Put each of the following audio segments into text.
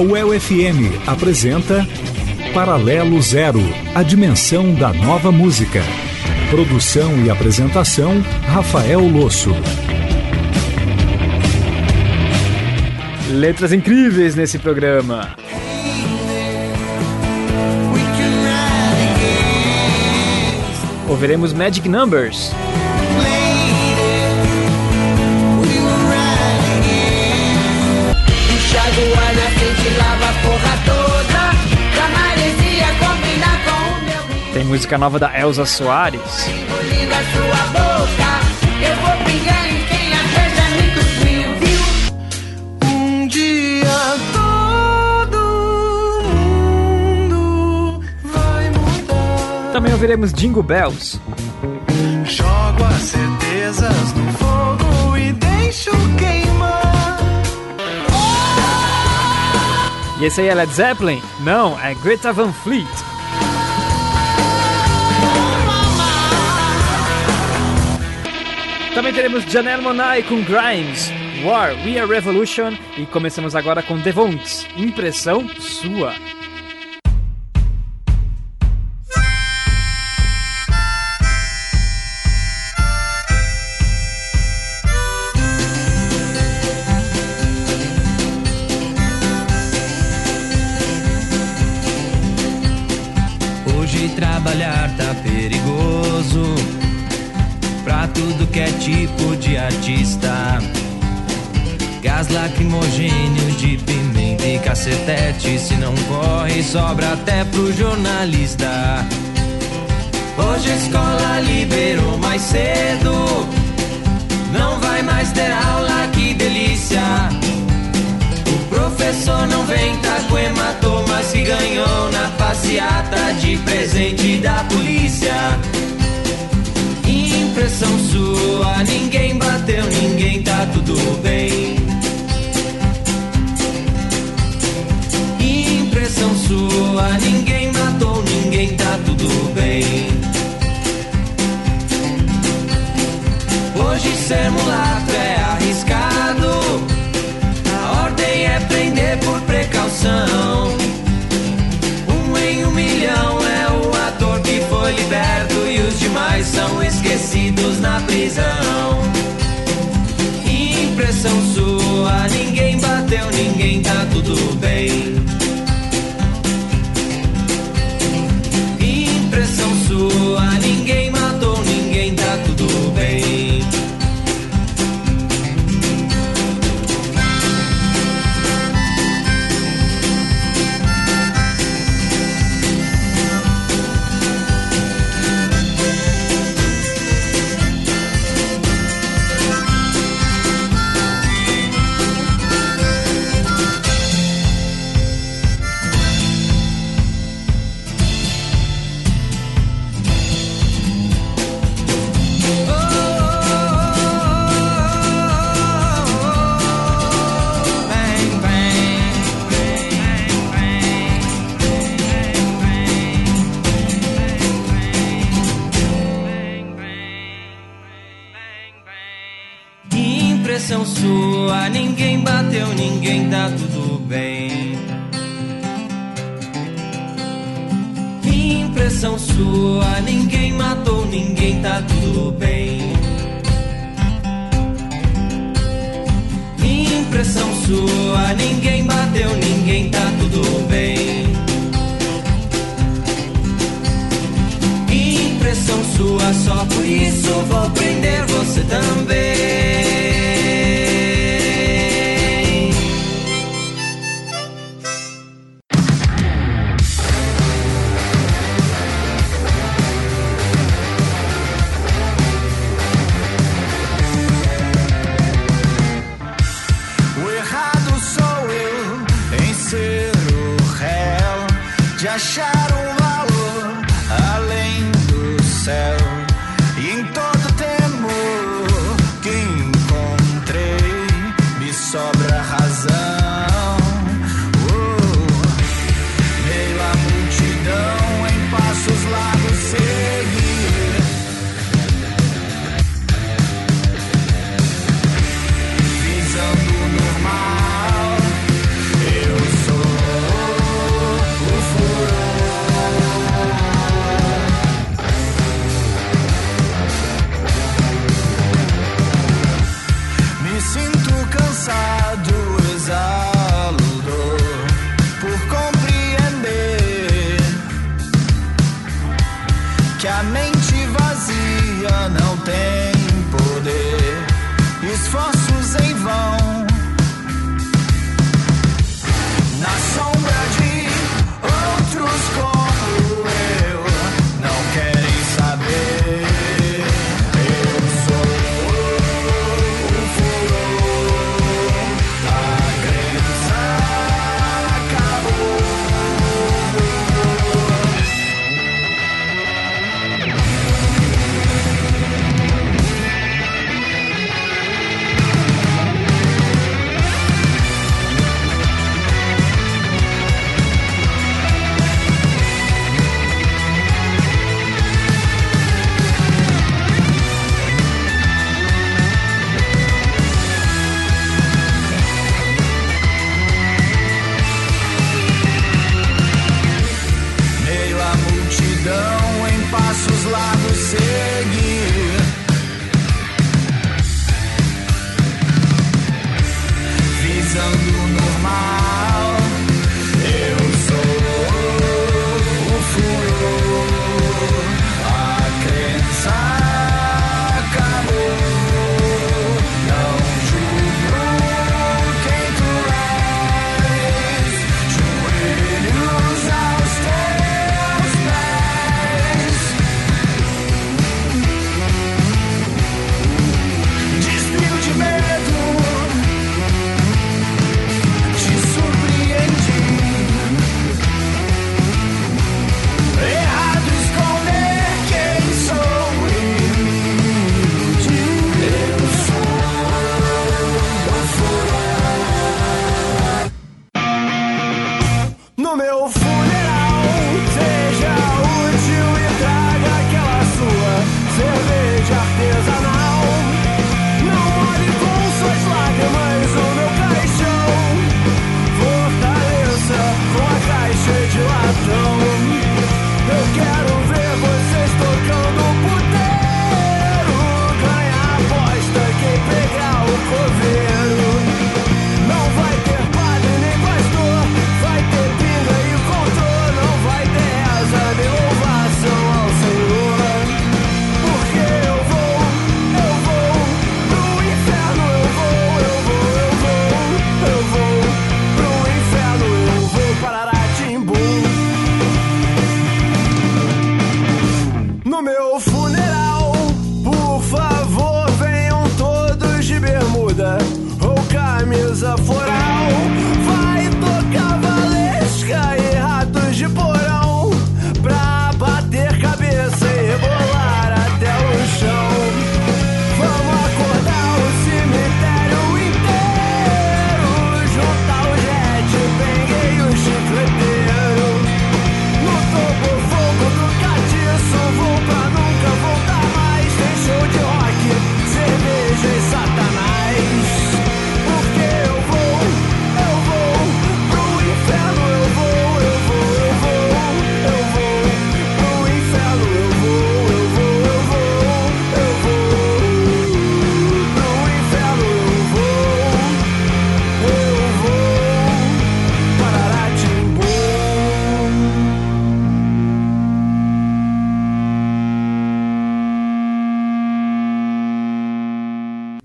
UEL FM apresenta Paralelo Zero, a dimensão da nova música. Produção e apresentação, Rafael Losso. Letras incríveis nesse programa. Ouviremos Magic Numbers. Tem música nova da Elza Soares. Um dia todo mundo vai mudar. Também ouviremos Jingle Bells. Jogo as certezas no fogo e deixo queimar. E esse aí é Led Zeppelin? Não, é Greta Van Fleet. Também teremos Janelle Monáe com Grimes, War, We Are Revolution e começamos agora com Devonts, Impressão Sua. De artista Gás lacrimogêneo de pimenta e cacetete Se não corre, sobra até pro jornalista. Hoje a escola liberou mais cedo. Não vai mais ter aula, que delícia. O professor não vem, tá com hematomas que ganhou na passeata de presente da polícia. Impressão sua, ninguém bateu, ninguém tá tudo bem. Impressão sua, ninguém matou, ninguém tá tudo bem. Hoje ser mulato é arriscado. A ordem é prender por precaução. Um em um milhão é o ator que foi liberto demais são esquecidos na prisão. Impressão sua, ninguém bateu, ninguém tá tudo bem. Impressão sua, ninguém bateu, ninguém tá tudo bem. Impressão sua, ninguém matou, ninguém tá tudo bem. Impressão sua, ninguém bateu, ninguém tá tudo bem. Impressão sua, só por isso vou prender você também.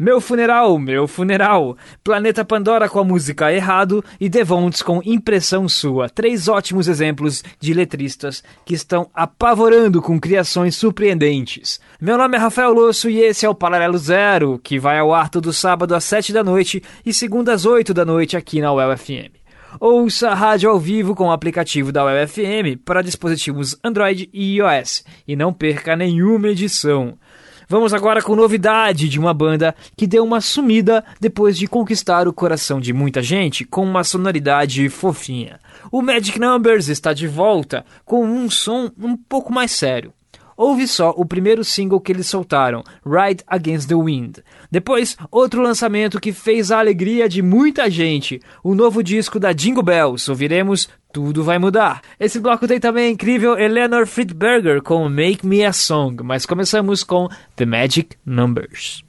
Meu Funeral, Meu Funeral, Planeta Pandora com a música Errado e Devontes com Impressão Sua. Três ótimos exemplos de letristas que estão apavorando com criações surpreendentes. Meu nome é Rafael Losso e esse é o Paralelo Zero, que vai ao ar todo sábado às sete da noite e segunda às oito da noite aqui na UEL FM. Ouça a rádio ao vivo com o aplicativo da UEL FM para dispositivos Android e iOS e não perca nenhuma edição. Vamos agora com novidade de uma banda que deu uma sumida depois de conquistar o coração de muita gente com uma sonoridade fofinha. O Magic Numbers está de volta com um som um pouco mais sério. Ouve só o primeiro single que eles soltaram, Ride Against the Wind. Depois, outro lançamento que fez a alegria de muita gente, o novo disco da Jingle Bells. Ouviremos Tudo Vai Mudar. Esse bloco tem também a incrível Eleanor Friedberger com Make Me a Song, mas começamos com The Magic Numbers.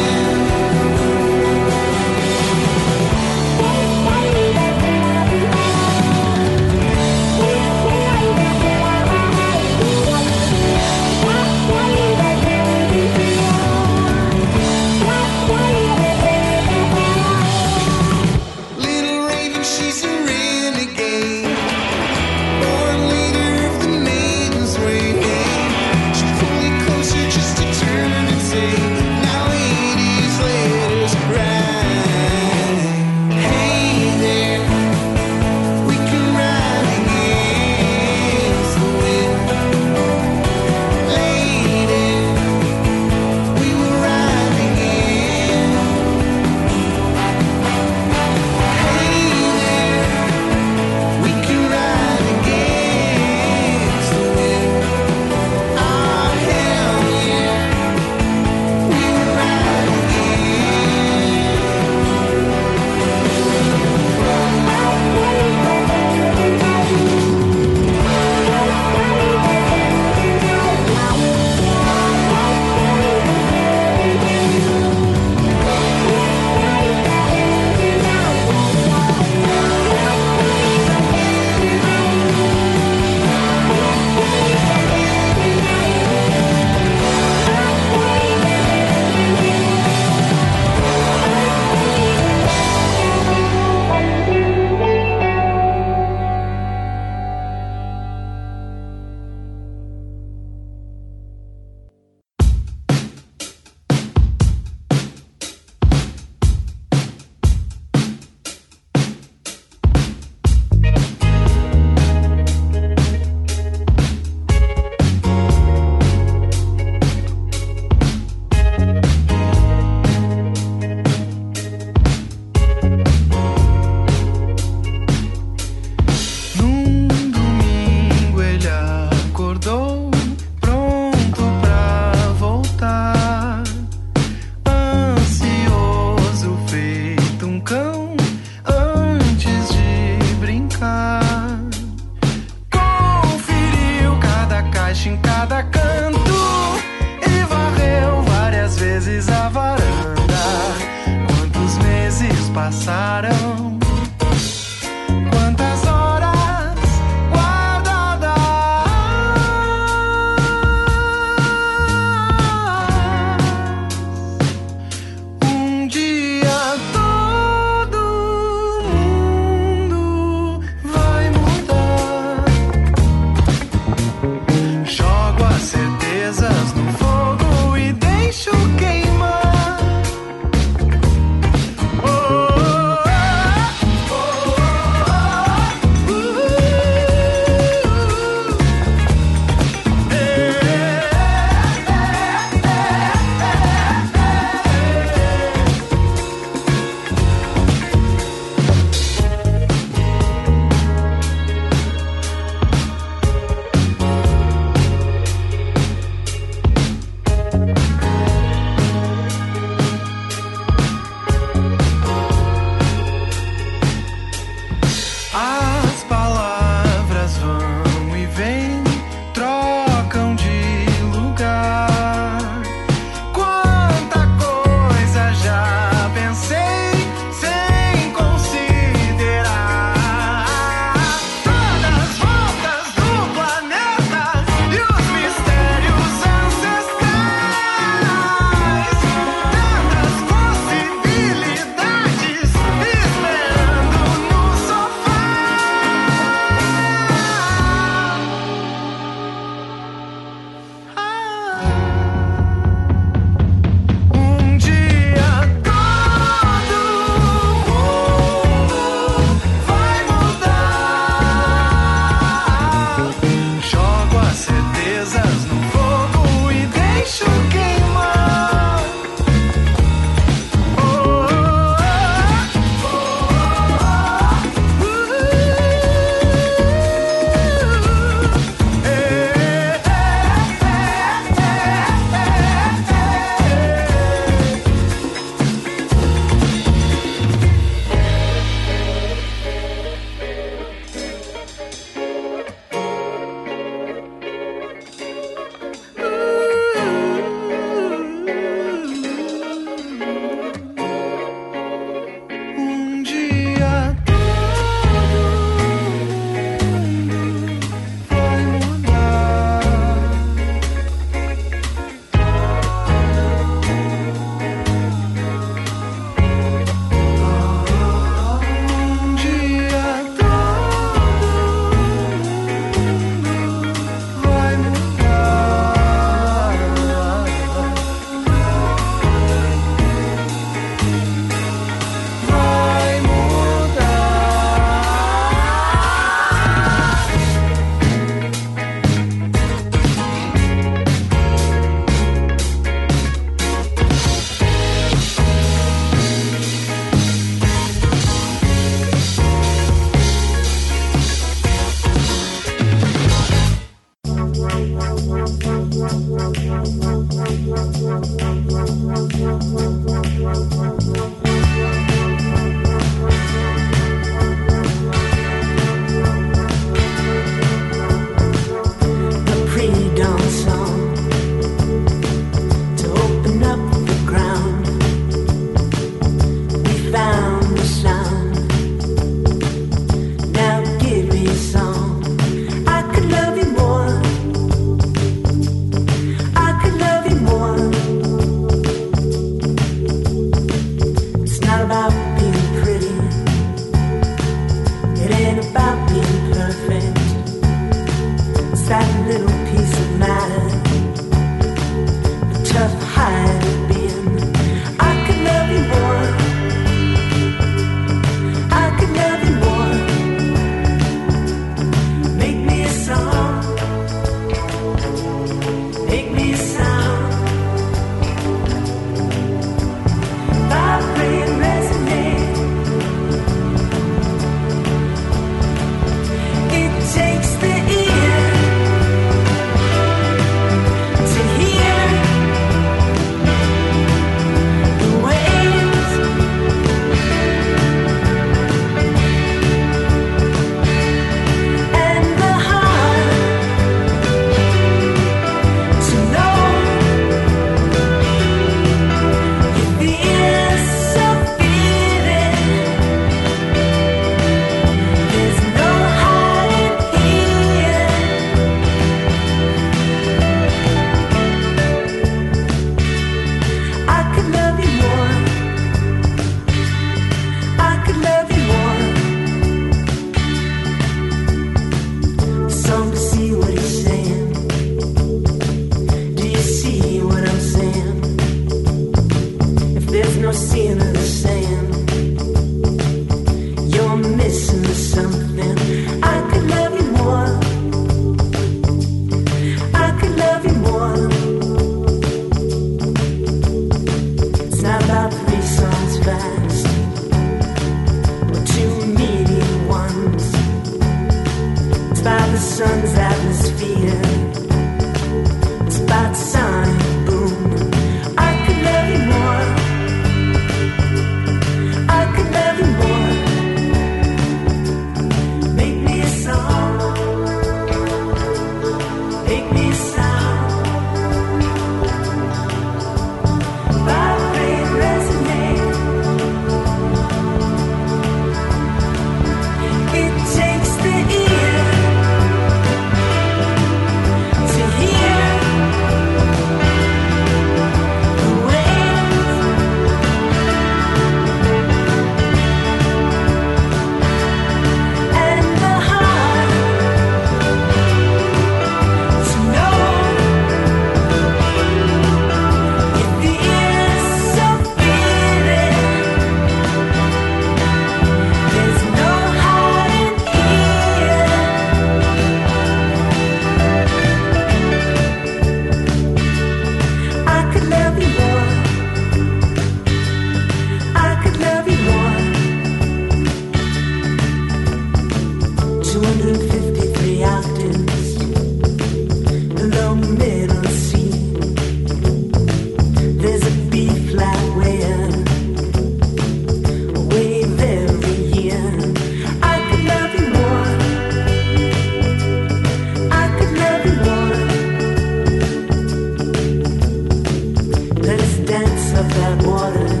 per muore,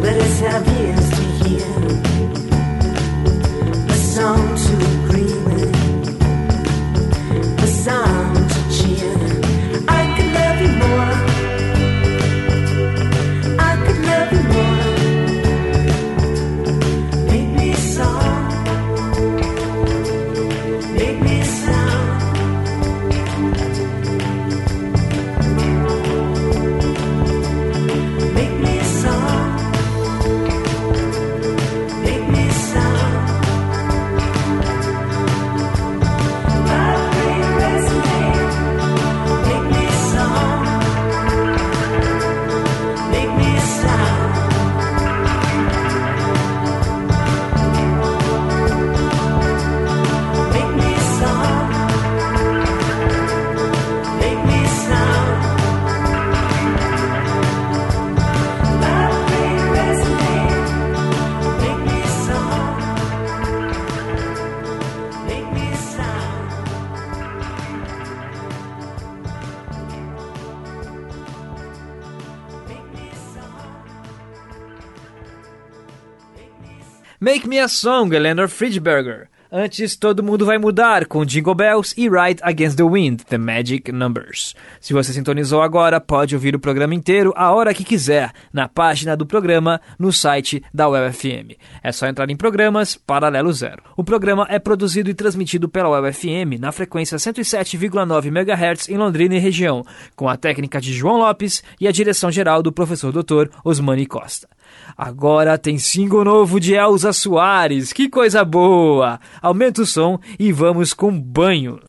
per essere minha song, Eleanor Friedberger. Antes, Todo Mundo Vai Mudar, com Jingle Bells e Ride Against the Wind, The Magic Numbers. Se você sintonizou agora, pode ouvir o programa inteiro a hora que quiser, na página do programa, no site da UFM. É só entrar em programas, paralelo zero. O programa é produzido e transmitido pela UFM na frequência 107,9 MHz em Londrina e região, com a técnica de João Lopes e a direção geral do professor doutor Osmani Costa. Agora tem single novo de Elza Soares, que coisa boa! Aumenta o som e vamos com banho.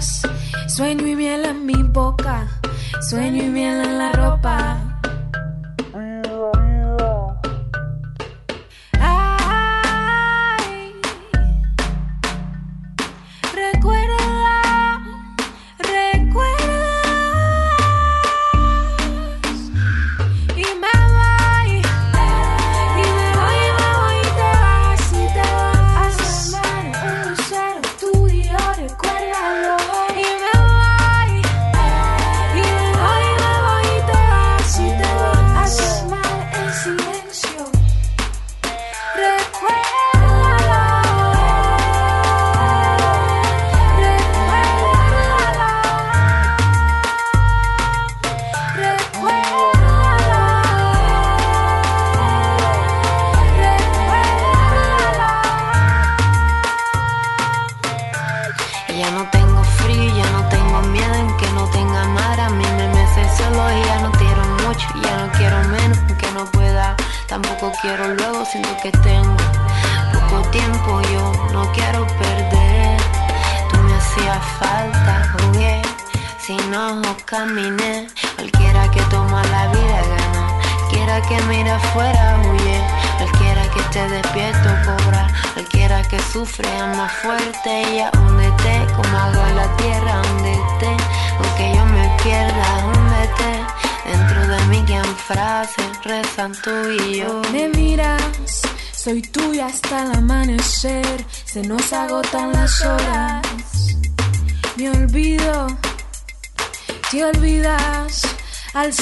Sueño y miel en mi boca, sueño y miel en la ropa.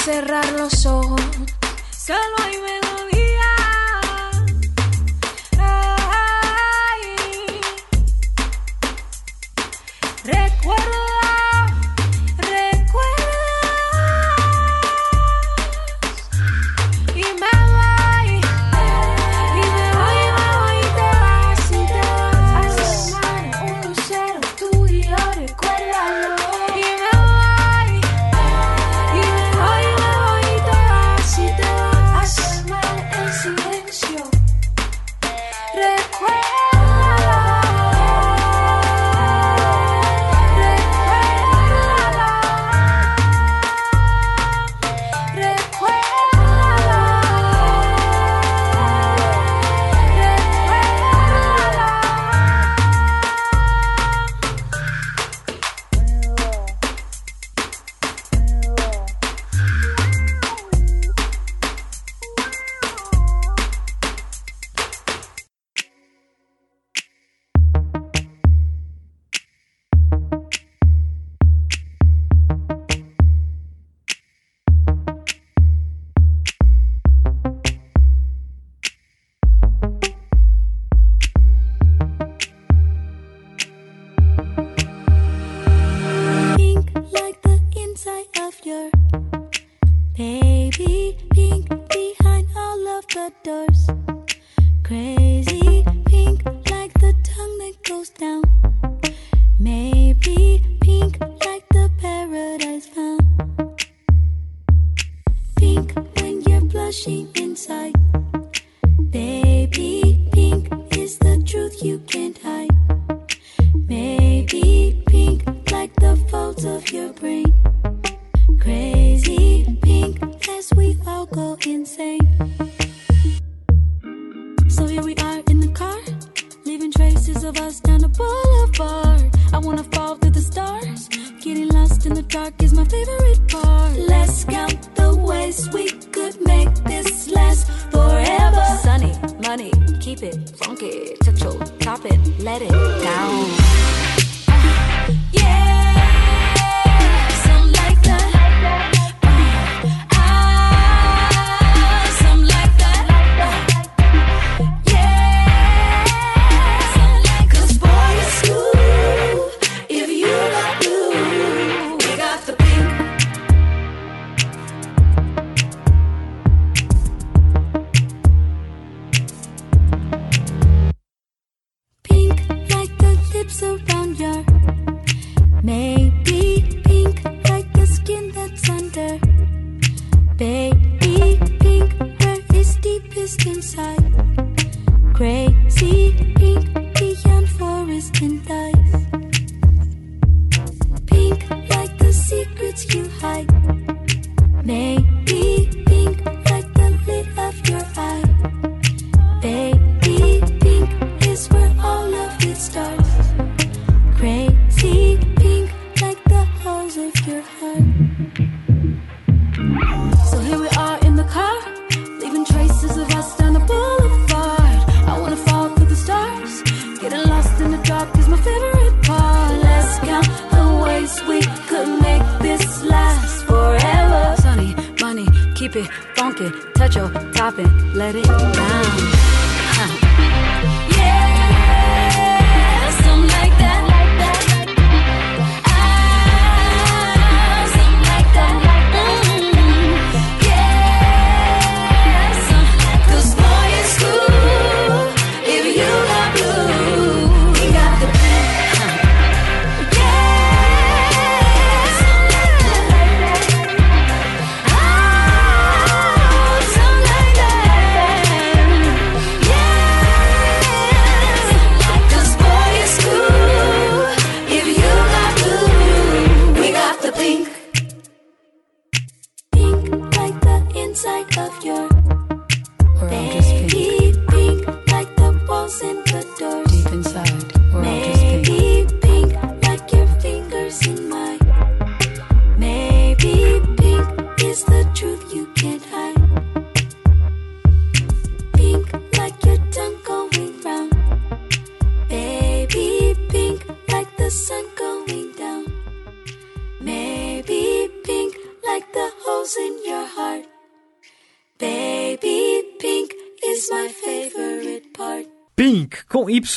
cerrar los ojos. Keep it funky. Touch your top and let it down.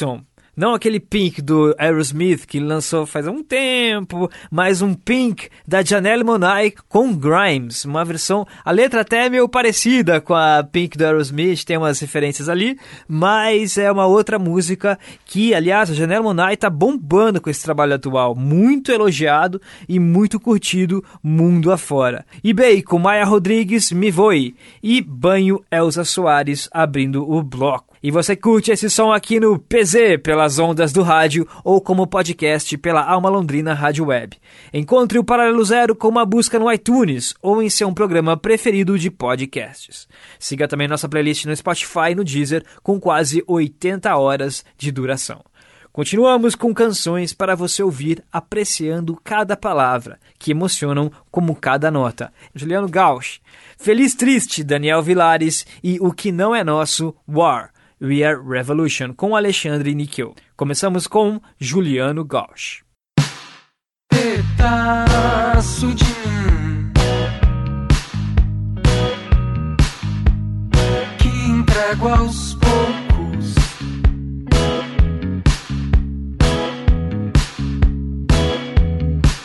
Com Y. Não aquele Pink do Aerosmith que lançou faz um tempo, mas um Pink da Janelle Monáe com Grimes, uma versão, a letra até é meio parecida com a Pink do Aerosmith, tem umas referências ali, mas é uma outra música que, aliás, a Janelle Monáe tá bombando com esse trabalho atual, muito elogiado e muito curtido mundo afora. E bem, com Maya Rodrigues, Me Voe e Banho Elza Soares abrindo o bloco. E você curte esse som aqui no PZ, pelas ondas do rádio, ou como podcast pela Alma Londrina Rádio Web. Encontre o Paralelo Zero com uma busca no iTunes ou em seu programa preferido de podcasts. Siga também nossa playlist no Spotify e no Deezer, com quase 80 horas de duração. Continuamos com canções para você ouvir apreciando cada palavra, que emocionam como cada nota. Juliano Gauch, Feliz Triste, Daniel Vilares e O Que Não É Nosso, War. We Are Revolution, com Alexandre Níquel. Começamos com Juliano Gauch. pedaço de mim que entrego aos poucos.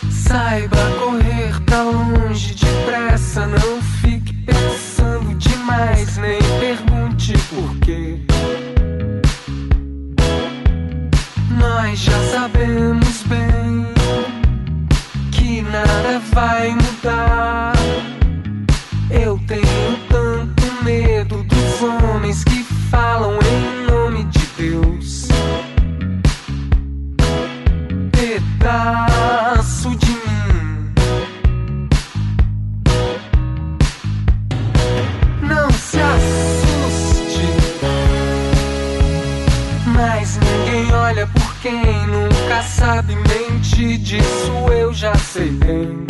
Saiba correr pra longe depressa, não fique pensando demais, nem pergunte por quê. Nós já sabemos bem que nada vai mudar. Eu tenho tanto medo dos homens que falam em nome de Deus. Pedaço sabe mente disso eu já sei bem.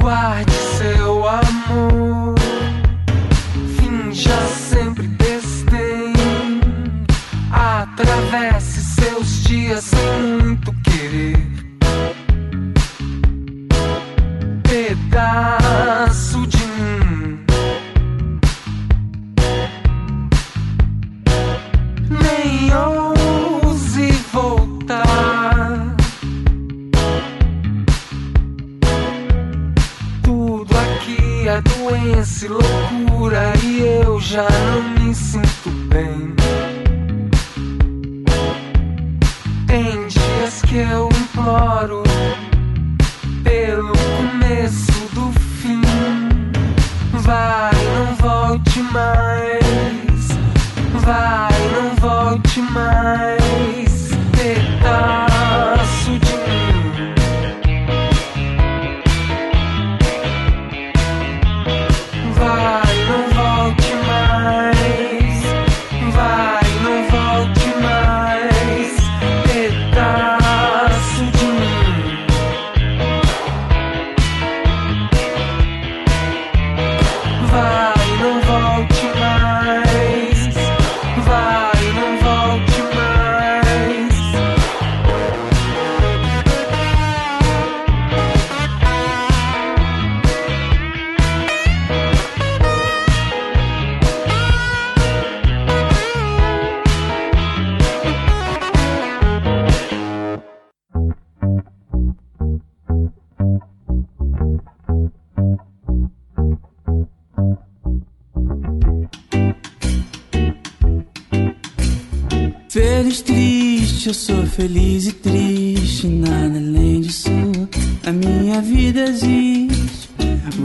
Guarde seu amor, finja sempre desdém. Atravesse seus dias sem muito querer.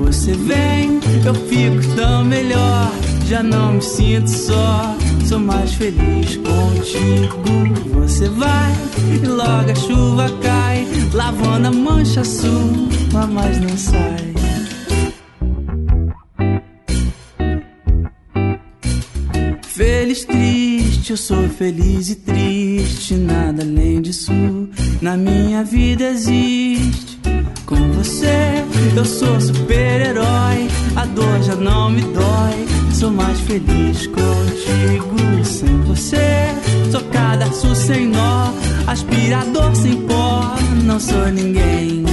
Você vem, eu fico tão melhor. Já não me sinto só, sou mais feliz contigo. Você vai e logo a chuva cai, lavando a mancha sua, mas não sai. Feliz, triste, eu sou feliz e triste, nada além disso na minha vida existe. Com você eu sou super-herói, a dor já não me dói, sou mais feliz contigo. Sem você, sou cadarço sem nó, aspirador sem pó, não sou ninguém.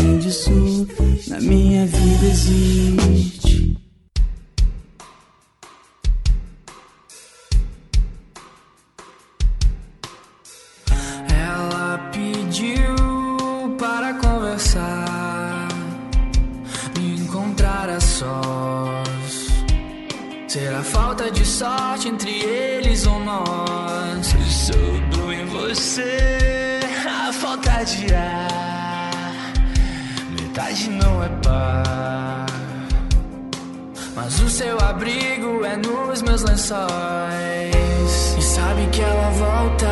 Além disso na minha vida existe. Meus lençóis. E sabe que ela volta.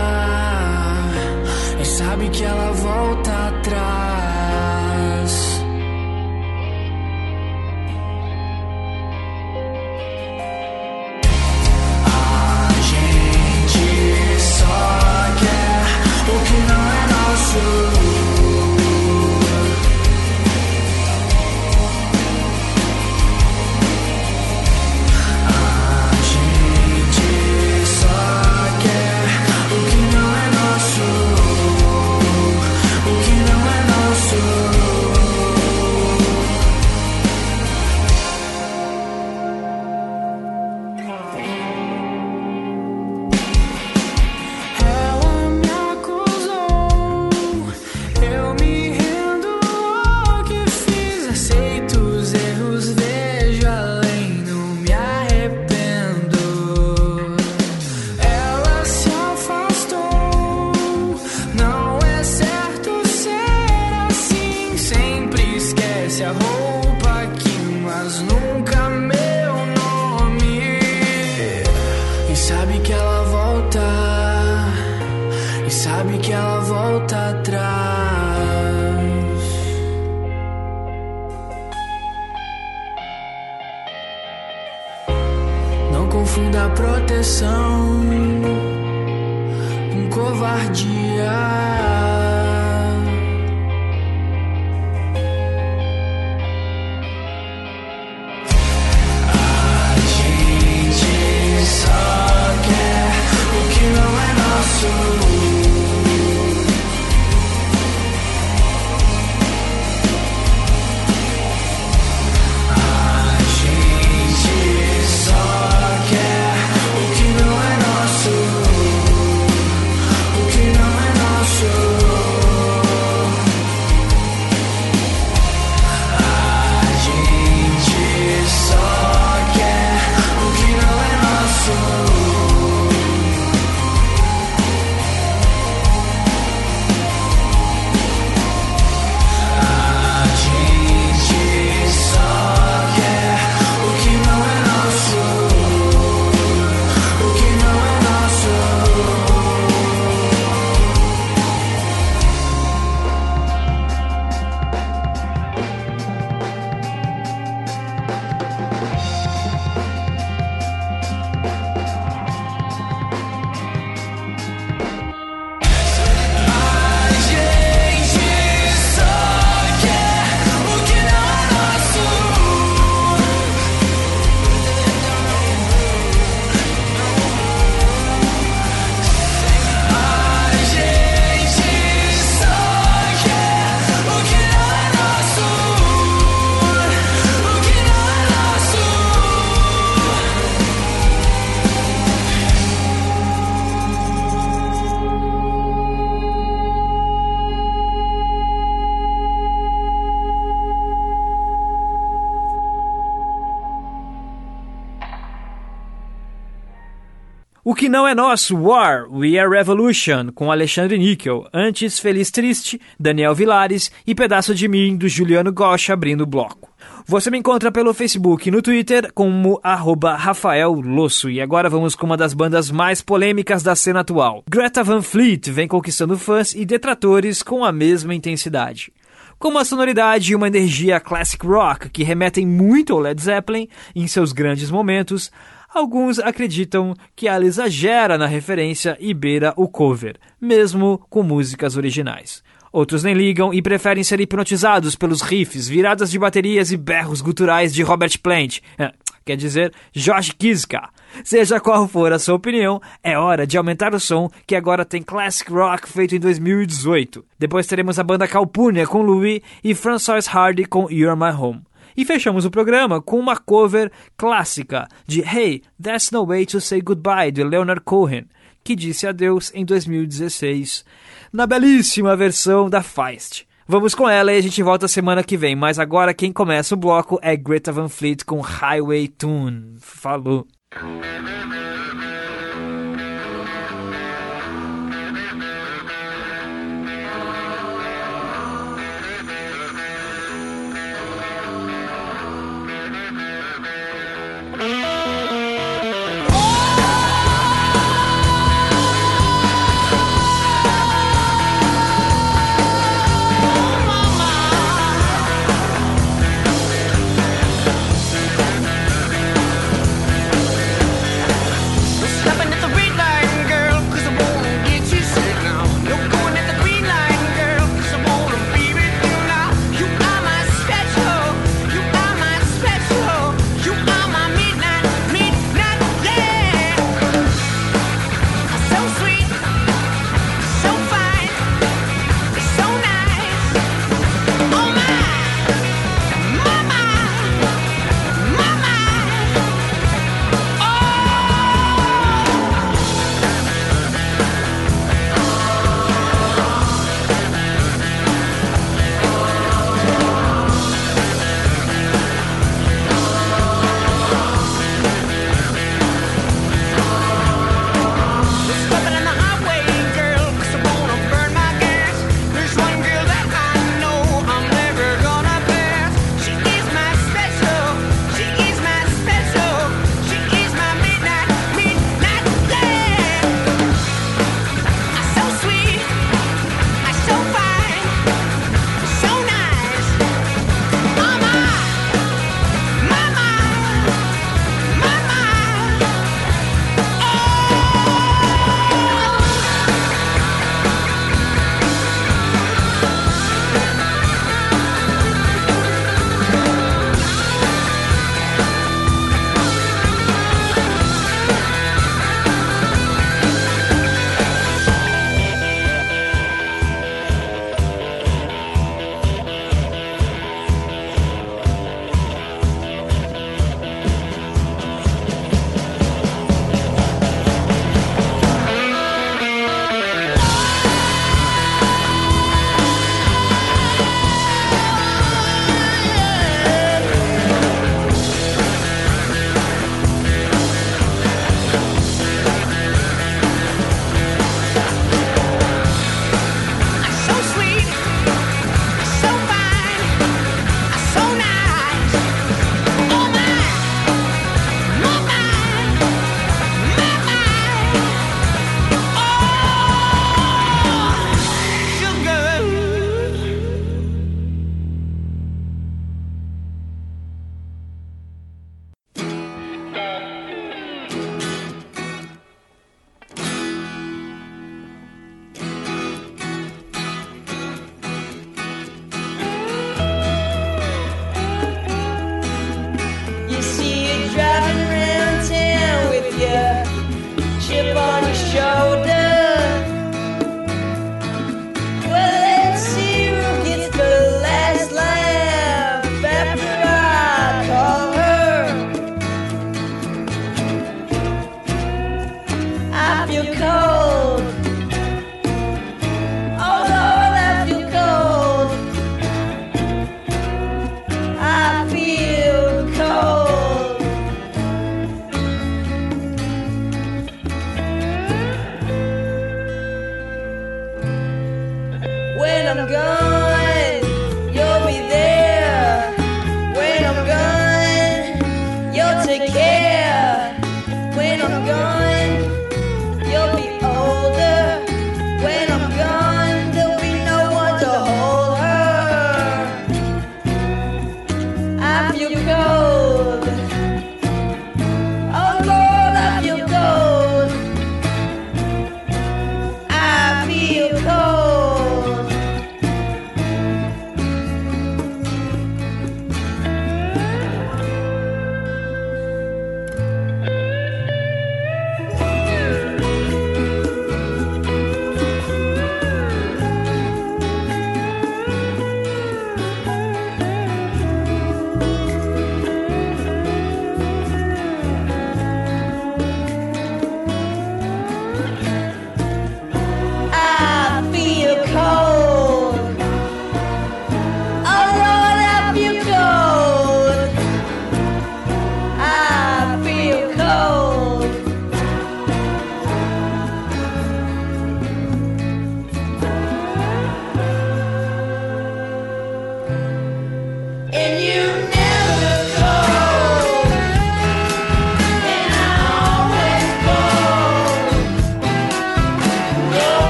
E sabe que ela volta E sabe que ela volta. E sabe que ela volta atrás. Não confunda proteção com covardia. É que não é nosso, War, We Are Revolution, com Alexandre Níquel. Antes, Feliz Triste, Daniel Vilares e Pedaço de Mim, do Juliano Gosch, abrindo o bloco. Você me encontra pelo Facebook e no Twitter como arroba Rafael Losso. E agora vamos com uma das bandas mais polêmicas da cena atual. Greta Van Fleet vem conquistando fãs e detratores com a mesma intensidade. Com uma sonoridade e uma energia classic rock que remetem muito ao Led Zeppelin em seus grandes momentos, alguns acreditam que ela exagera na referência e beira o cover, mesmo com músicas originais. Outros nem ligam e preferem ser hipnotizados pelos riffs, viradas de baterias e berros guturais de Robert Plant, eh, quer dizer, Josh Kiska. Seja qual for a sua opinião, é hora de aumentar o som que agora tem classic rock feito em 2018. Depois teremos a banda Calpurnia com Louis e Francois Hardy com You're My Home. E fechamos o programa com uma cover clássica de Hey, There's No Way to Say Goodbye de Leonard Cohen, que disse adeus em 2016, na belíssima versão da Feist. Vamos com ela e a gente volta semana que vem, mas agora quem começa o bloco é Greta Van Fleet com Highway Tune. Falou!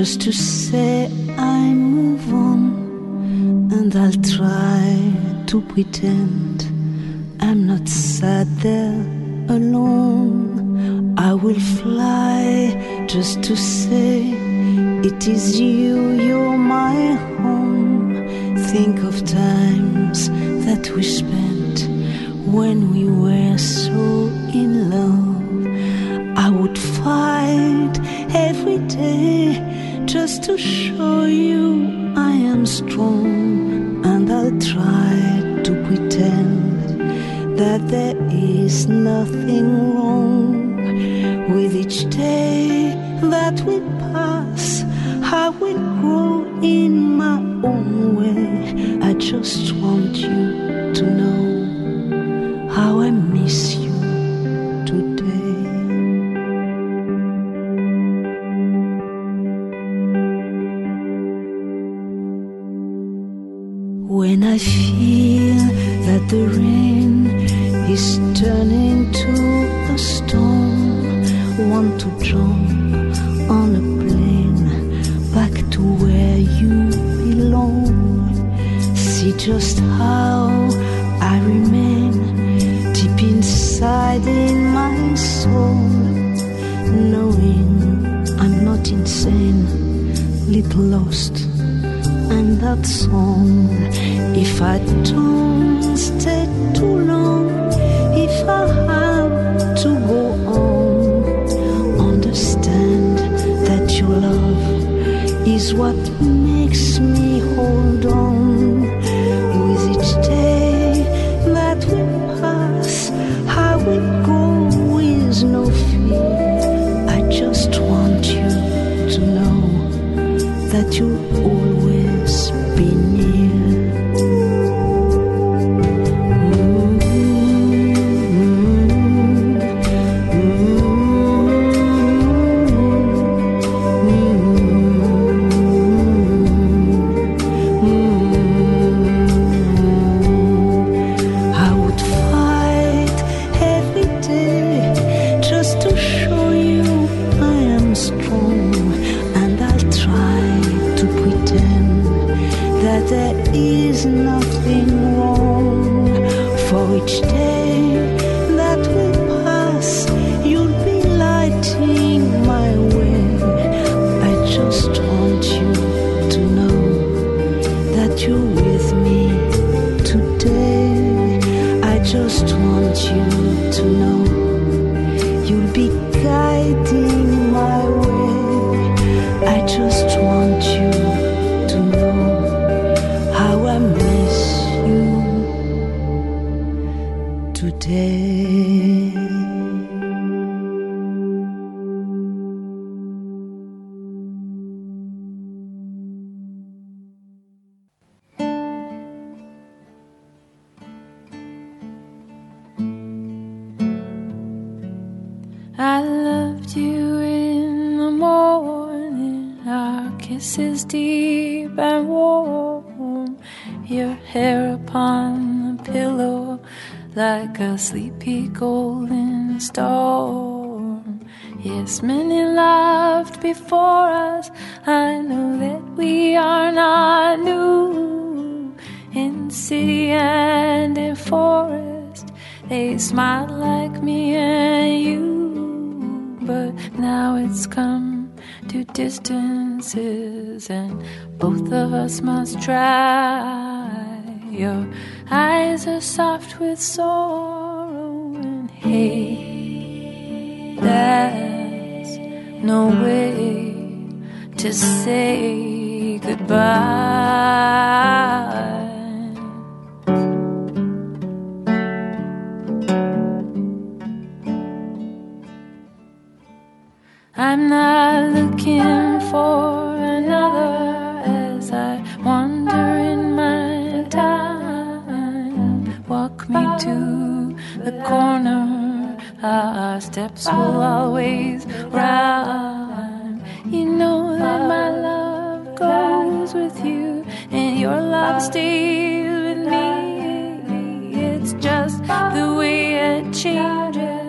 Just to say I move on, and I'll try to pretend I'm not sad there alone. I will fly just to say it is you, you're my home. Think of times that we spent when we were so in love. I would fight every day just to show you I am strong, and I'll try to pretend that there is nothing wrong with each day that we pass. I will grow in my own way. I just want you to know the rain is turning to a storm, want to jump on a plane back to where you belong. See just how I remain deep inside in my soul, knowing I'm not insane, little lost that song. If I don't stay too long, if I have to go on, understand that your love is what makes me I loved you in the morning, our kisses deep and warm, your hair upon the pillow like a sleepy golden storm. Yes, many loved before us. I know that we are not new in city and in forest. They smiled like me and you, but now it's come to distances, and both of us must try. Your eyes are soft with sorrow, and hey, that's no way to say goodbye. I'm not looking for another as I wander in my time. Walk me to the corner, our steps will always rhyme. You know that my love goes with you, and your love stays with me. It's just the way it changes,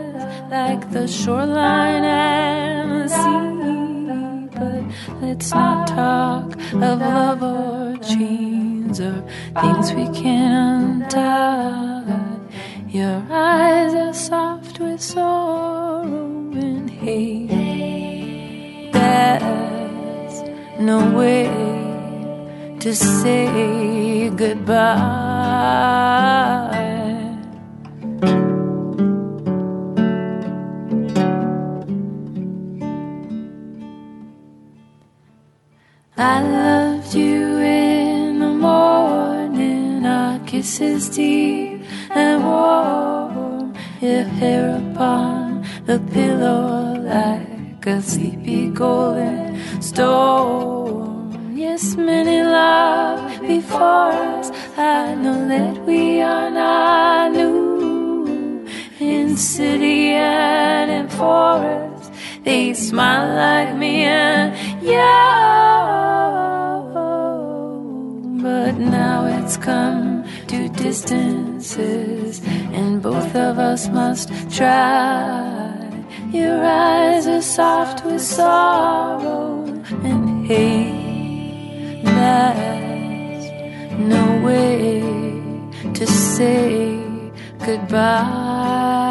like the shoreline and the sea. But let's not talk of love or chains or things we can't untie. Your eyes are soft with sorrow, and hate. there's no way to say goodbye. Loved you in the morning, our kisses deep and warm, your hair upon the pillow like a sleepy golden storm. Yes, many love before us. I know that we are not new in city and in forest. They smile like me and you. But now it's come to distances, and both of us must try. Your eyes are soft with sorrow, and hate. no way to say goodbye.